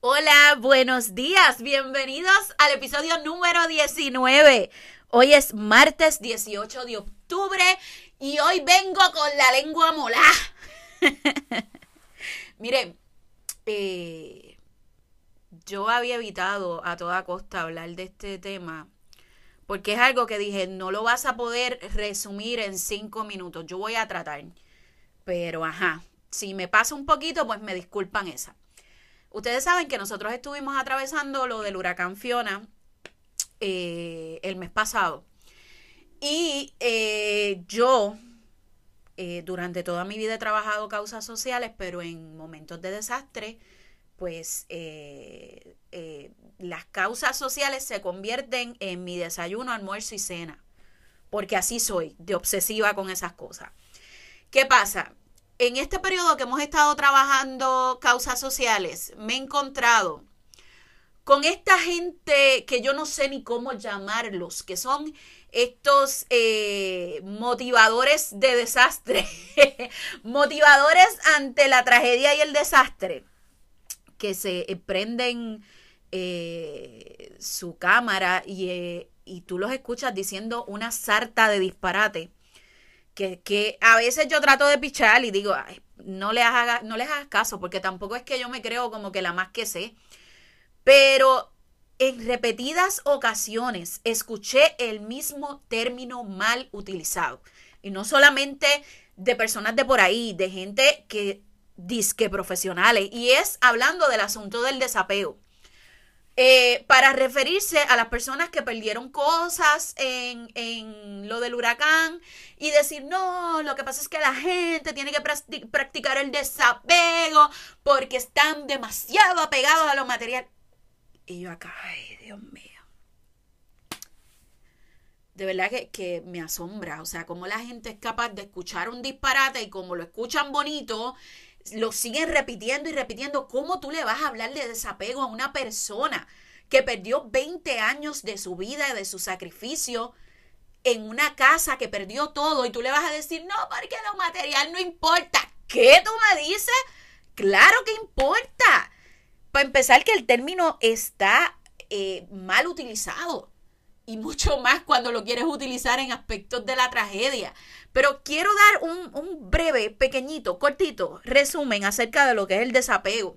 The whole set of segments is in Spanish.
Hola, buenos días, bienvenidos al episodio número 19. Hoy es martes 18 de octubre y hoy vengo con la lengua molá. Miren, eh, yo había evitado a toda costa hablar de este tema porque es algo que dije, no lo vas a poder resumir en cinco minutos. Yo voy a tratar, pero ajá, si me pasa un poquito, pues me disculpan esa. Ustedes saben que nosotros estuvimos atravesando lo del huracán Fiona eh, el mes pasado. Y eh, yo eh, durante toda mi vida he trabajado causas sociales, pero en momentos de desastre, pues las causas sociales se convierten en mi desayuno, almuerzo y cena. Porque así soy, de obsesiva con esas cosas. ¿Qué pasa? en este periodo que hemos estado trabajando causas sociales, me he encontrado con esta gente que yo no sé ni cómo llamarlos, que son estos eh, motivadores de desastre, motivadores ante la tragedia y el desastre, que se prenden eh, su cámara y, eh, y tú los escuchas diciendo una sarta de disparate que, a veces yo trato de pichar y digo, no, le hagas, no les hagas caso, porque tampoco es que yo me creo como que la más que sé. Pero en repetidas ocasiones escuché el mismo término mal utilizado. Y no solamente de personas de por ahí, de gente que disque profesionales. Y es hablando del asunto del desapego. Eh, para referirse a las personas que perdieron cosas en, en, lo del huracán y decir, no, lo que pasa es que la gente tiene que practicar el desapego porque están demasiado apegados a lo material. Y yo acá, ay, Dios mío. De verdad que, que me asombra, o sea, cómo la gente es capaz de escuchar un disparate y como lo escuchan bonito, lo siguen repitiendo y repitiendo. ¿Cómo tú le vas a hablar de desapego a una persona que perdió 20 años de su vida, de su sacrificio, en una casa que perdió todo y tú le vas a decir, no, porque lo material no importa? ¿Qué tú me dices? Claro que importa. Para empezar, que el término está eh, mal utilizado y mucho más cuando lo quieres utilizar en aspectos de la tragedia. Pero quiero dar un, breve, pequeñito, cortito resumen acerca de lo que es el desapego.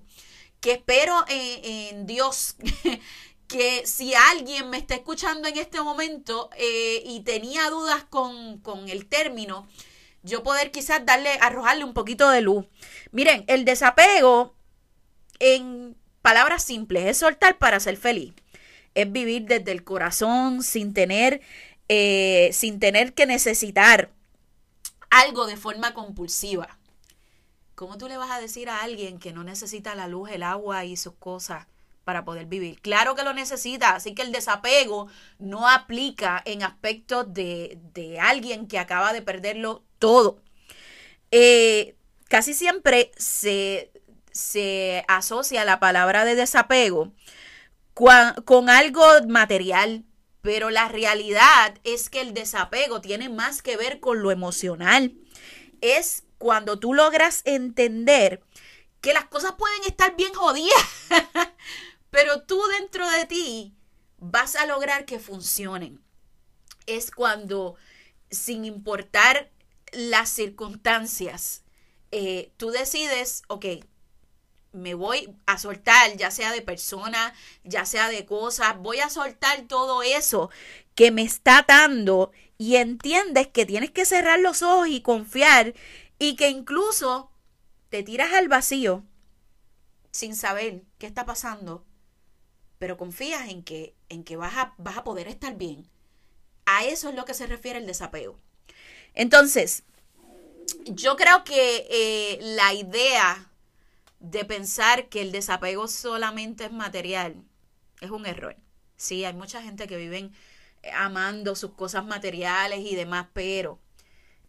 Que espero en, Dios que si alguien me está escuchando en este momento eh, y tenía dudas con, con el término, yo poder quizás darle, arrojarle un poquito de luz. Miren, el desapego, en palabras simples, es soltar para ser feliz es vivir desde el corazón sin tener, eh, sin tener que necesitar algo de forma compulsiva. ¿Cómo tú le vas a decir a alguien que no necesita la luz, el agua y sus cosas para poder vivir? Claro que lo necesita, así que el desapego no aplica en aspectos de, de alguien que acaba de perderlo todo. Eh, casi siempre se, se asocia la palabra de desapego con, algo material, pero la realidad es que el desapego tiene más que ver con lo emocional. Es cuando tú logras entender que las cosas pueden estar bien jodidas, pero tú dentro de ti vas a lograr que funcionen. Es cuando, sin importar las circunstancias, eh, tú decides, ok, me voy a soltar, ya sea de persona, ya sea de cosas, voy a soltar todo eso que me está atando y entiendes que tienes que cerrar los ojos y confiar y que incluso te tiras al vacío sin saber qué está pasando, pero confías en que, en que vas, a, vas a poder estar bien. A eso es lo que se refiere el desapego. Entonces, yo creo que eh, la idea de pensar que el desapego solamente es material es un error. Sí, hay mucha gente que vive eh, amando sus cosas materiales y demás, pero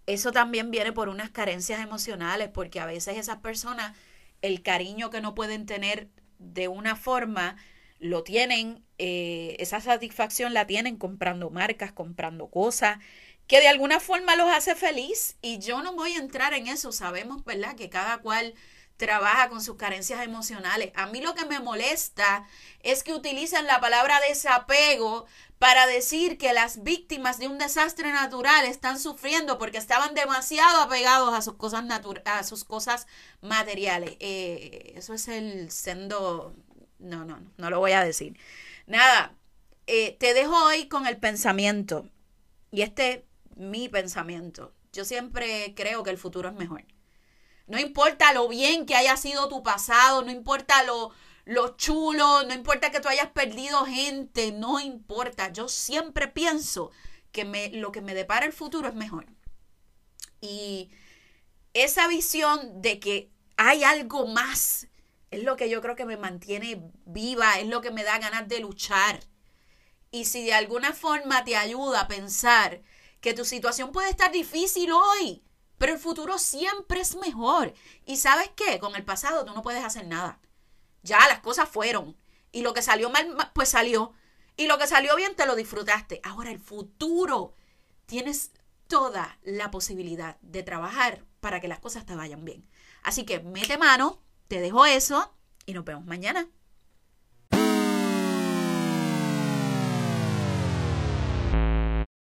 eso también viene por unas carencias emocionales, porque a veces esas personas, el cariño que no pueden tener de una forma, lo tienen, eh, esa satisfacción la tienen comprando marcas, comprando cosas que de alguna forma los hace feliz y yo no voy a entrar en eso, sabemos, ¿verdad? Que cada cual trabaja con sus carencias emocionales. A mí lo que me molesta es que utilizan la palabra desapego para decir que las víctimas de un desastre natural están sufriendo porque estaban demasiado apegados a sus cosas, a sus cosas materiales. Eh, eso es el sendo... No, no, no, no lo voy a decir. Nada, eh, te dejo hoy con el pensamiento. Y este, mi pensamiento. Yo siempre creo que el futuro es mejor. No importa lo bien que haya sido tu pasado, no importa lo, lo chulo, no importa que tú hayas perdido gente, no importa. Yo siempre pienso que me, lo que me depara el futuro es mejor. Y esa visión de que hay algo más es lo que yo creo que me mantiene viva, es lo que me da ganas de luchar. Y si de alguna forma te ayuda a pensar que tu situación puede estar difícil hoy, pero el futuro siempre es mejor. Y sabes qué, con el pasado tú no puedes hacer nada. Ya las cosas fueron. Y lo que salió mal, pues salió. Y lo que salió bien te lo disfrutaste. Ahora el futuro. Tienes toda la posibilidad de trabajar para que las cosas te vayan bien. Así que mete mano, te dejo eso y nos vemos mañana.